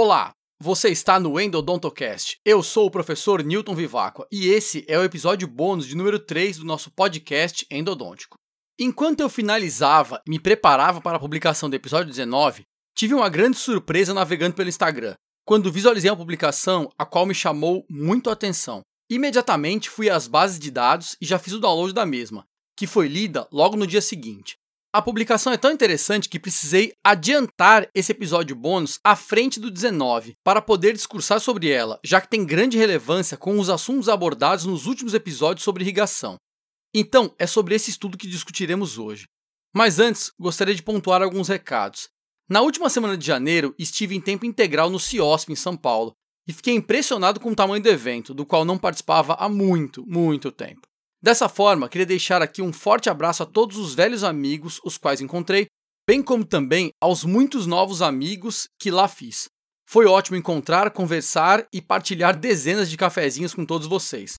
Olá, você está no Endodontocast. Eu sou o professor Newton Vivacqua e esse é o episódio bônus de número 3 do nosso podcast endodôntico. Enquanto eu finalizava e me preparava para a publicação do episódio 19, tive uma grande surpresa navegando pelo Instagram, quando visualizei uma publicação a qual me chamou muito a atenção. Imediatamente fui às bases de dados e já fiz o download da mesma, que foi lida logo no dia seguinte. A publicação é tão interessante que precisei adiantar esse episódio bônus à frente do 19 para poder discursar sobre ela, já que tem grande relevância com os assuntos abordados nos últimos episódios sobre irrigação. Então, é sobre esse estudo que discutiremos hoje. Mas antes, gostaria de pontuar alguns recados. Na última semana de janeiro, estive em tempo integral no CIOSP em São Paulo e fiquei impressionado com o tamanho do evento, do qual não participava há muito, muito tempo. Dessa forma, queria deixar aqui um forte abraço a todos os velhos amigos os quais encontrei, bem como também aos muitos novos amigos que lá fiz. Foi ótimo encontrar, conversar e partilhar dezenas de cafezinhos com todos vocês.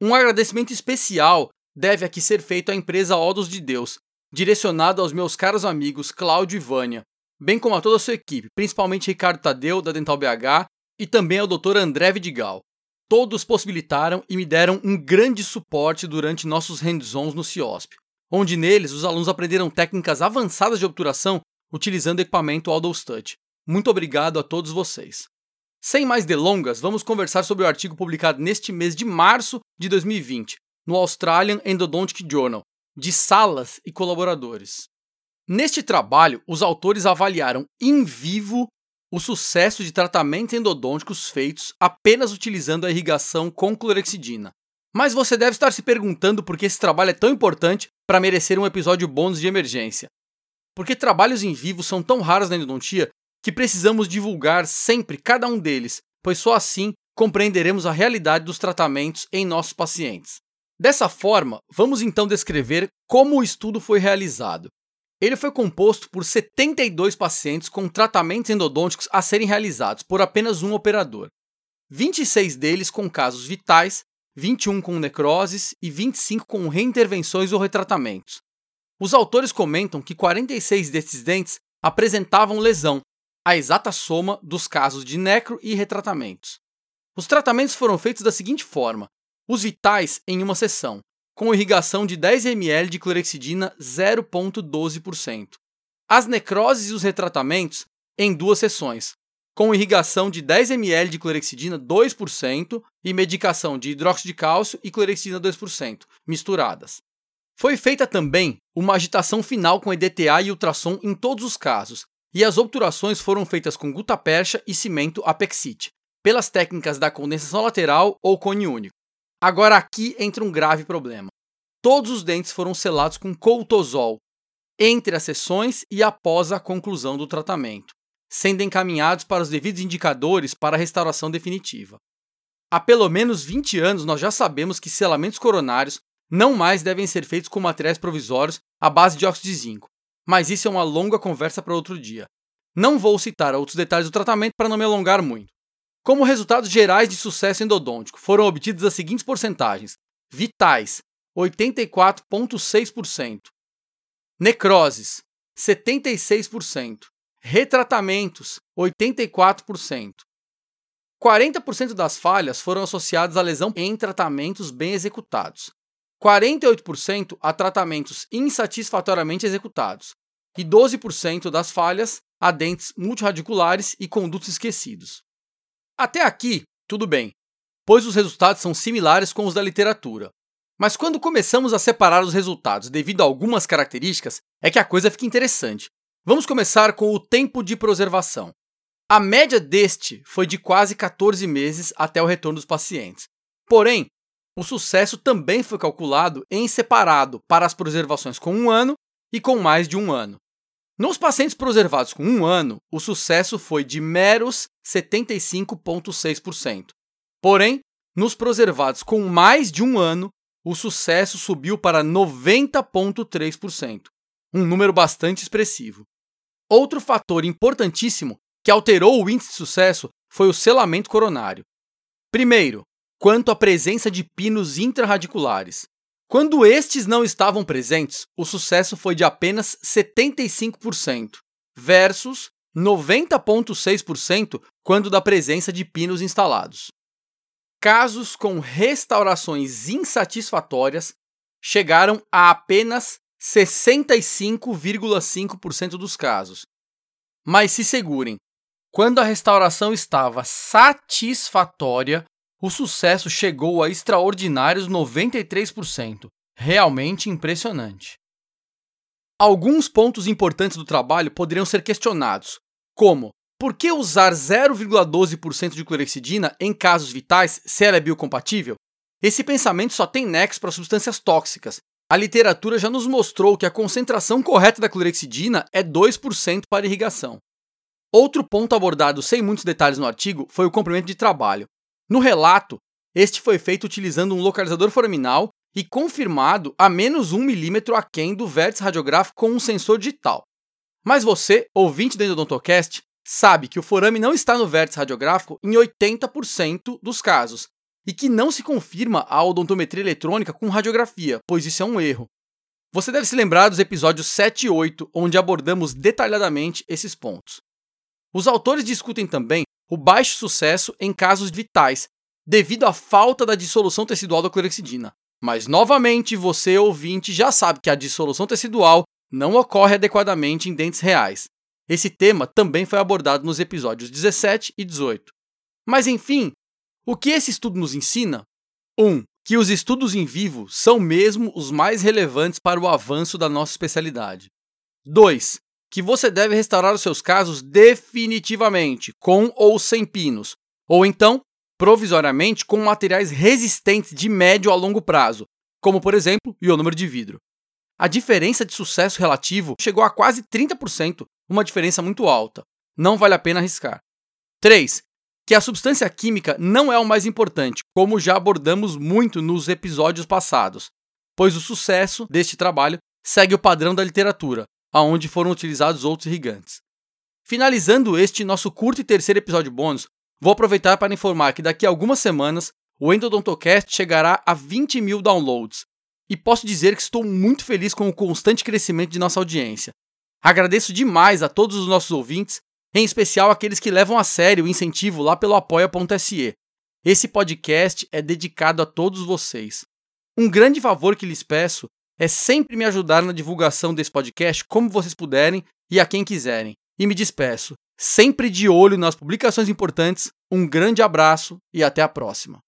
Um agradecimento especial deve aqui ser feito à empresa Odos de Deus, direcionado aos meus caros amigos Cláudio e Vânia, bem como a toda a sua equipe, principalmente Ricardo Tadeu, da Dental BH, e também ao Dr. André Vidigal. Todos possibilitaram e me deram um grande suporte durante nossos hands-ons no CIOSP, onde neles os alunos aprenderam técnicas avançadas de obturação utilizando equipamento Aldous Touch. Muito obrigado a todos vocês. Sem mais delongas, vamos conversar sobre o artigo publicado neste mês de março de 2020 no Australian Endodontic Journal, de Salas e colaboradores. Neste trabalho, os autores avaliaram em vivo o sucesso de tratamentos endodônticos feitos apenas utilizando a irrigação com clorexidina. Mas você deve estar se perguntando por que esse trabalho é tão importante para merecer um episódio bônus de emergência. Porque trabalhos em vivo são tão raros na endodontia que precisamos divulgar sempre cada um deles, pois só assim compreenderemos a realidade dos tratamentos em nossos pacientes. Dessa forma, vamos então descrever como o estudo foi realizado. Ele foi composto por 72 pacientes com tratamentos endodônticos a serem realizados por apenas um operador. 26 deles com casos vitais, 21 com necroses e 25 com reintervenções ou retratamentos. Os autores comentam que 46 desses dentes apresentavam lesão, a exata soma dos casos de necro e retratamentos. Os tratamentos foram feitos da seguinte forma: os vitais em uma sessão, com irrigação de 10 ml de clorexidina 0,12%. As necroses e os retratamentos em duas sessões, com irrigação de 10 ml de clorexidina 2% e medicação de hidróxido de cálcio e clorexidina 2%, misturadas. Foi feita também uma agitação final com EDTA e ultrassom em todos os casos, e as obturações foram feitas com gutapercha e cimento apexite, pelas técnicas da condensação lateral ou cone único. Agora aqui entra um grave problema. Todos os dentes foram selados com coltosol entre as sessões e após a conclusão do tratamento, sendo encaminhados para os devidos indicadores para a restauração definitiva. Há pelo menos 20 anos nós já sabemos que selamentos coronários não mais devem ser feitos com materiais provisórios à base de óxido de zinco, mas isso é uma longa conversa para outro dia. Não vou citar outros detalhes do tratamento para não me alongar muito. Como resultados gerais de sucesso endodôntico, foram obtidas as seguintes porcentagens: vitais, 84,6%, necroses, 76%, retratamentos, 84%. 40% das falhas foram associadas à lesão em tratamentos bem executados, 48% a tratamentos insatisfatoriamente executados. E 12% das falhas a dentes multirradiculares e condutos esquecidos. Até aqui, tudo bem, pois os resultados são similares com os da literatura. Mas quando começamos a separar os resultados devido a algumas características, é que a coisa fica interessante. Vamos começar com o tempo de preservação. A média deste foi de quase 14 meses até o retorno dos pacientes. Porém, o sucesso também foi calculado em separado para as preservações com um ano e com mais de um ano. Nos pacientes preservados com um ano, o sucesso foi de meros 75,6%. Porém, nos preservados com mais de um ano, o sucesso subiu para 90,3%, um número bastante expressivo. Outro fator importantíssimo que alterou o índice de sucesso foi o selamento coronário. Primeiro, quanto à presença de pinos intrarradiculares. Quando estes não estavam presentes, o sucesso foi de apenas 75%, versus 90,6% quando da presença de pinos instalados. Casos com restaurações insatisfatórias chegaram a apenas 65,5% dos casos. Mas se segurem, quando a restauração estava satisfatória, o sucesso chegou a extraordinários 93%. Realmente impressionante. Alguns pontos importantes do trabalho poderiam ser questionados, como por que usar 0,12% de clorexidina em casos vitais se ela é biocompatível? Esse pensamento só tem nexo para substâncias tóxicas. A literatura já nos mostrou que a concentração correta da clorexidina é 2% para irrigação. Outro ponto abordado sem muitos detalhes no artigo foi o comprimento de trabalho. No relato, este foi feito utilizando um localizador foraminal e confirmado a menos 1 milímetro aquém do vértice radiográfico com um sensor digital. Mas você, ouvinte do Endodontocast, sabe que o forame não está no vértice radiográfico em 80% dos casos e que não se confirma a odontometria eletrônica com radiografia, pois isso é um erro. Você deve se lembrar dos episódios 7 e 8, onde abordamos detalhadamente esses pontos. Os autores discutem também o baixo sucesso em casos vitais, devido à falta da dissolução tecidual da clorexidina. Mas, novamente, você, ouvinte, já sabe que a dissolução tecidual não ocorre adequadamente em dentes reais. Esse tema também foi abordado nos episódios 17 e 18. Mas, enfim, o que esse estudo nos ensina? 1. Um, que os estudos em vivo são mesmo os mais relevantes para o avanço da nossa especialidade. 2 que você deve restaurar os seus casos definitivamente, com ou sem pinos, ou então, provisoriamente, com materiais resistentes de médio a longo prazo, como por exemplo, ionômero de vidro. A diferença de sucesso relativo chegou a quase 30%, uma diferença muito alta. Não vale a pena arriscar. 3. Que a substância química não é o mais importante, como já abordamos muito nos episódios passados, pois o sucesso deste trabalho segue o padrão da literatura, aonde foram utilizados outros irrigantes. Finalizando este nosso curto e terceiro episódio bônus, vou aproveitar para informar que daqui a algumas semanas o Endodontocast chegará a 20 mil downloads. E posso dizer que estou muito feliz com o constante crescimento de nossa audiência. Agradeço demais a todos os nossos ouvintes, em especial aqueles que levam a sério o incentivo lá pelo apoia.se. Esse podcast é dedicado a todos vocês. Um grande favor que lhes peço é sempre me ajudar na divulgação desse podcast como vocês puderem e a quem quiserem. E me despeço, sempre de olho nas publicações importantes. Um grande abraço e até a próxima.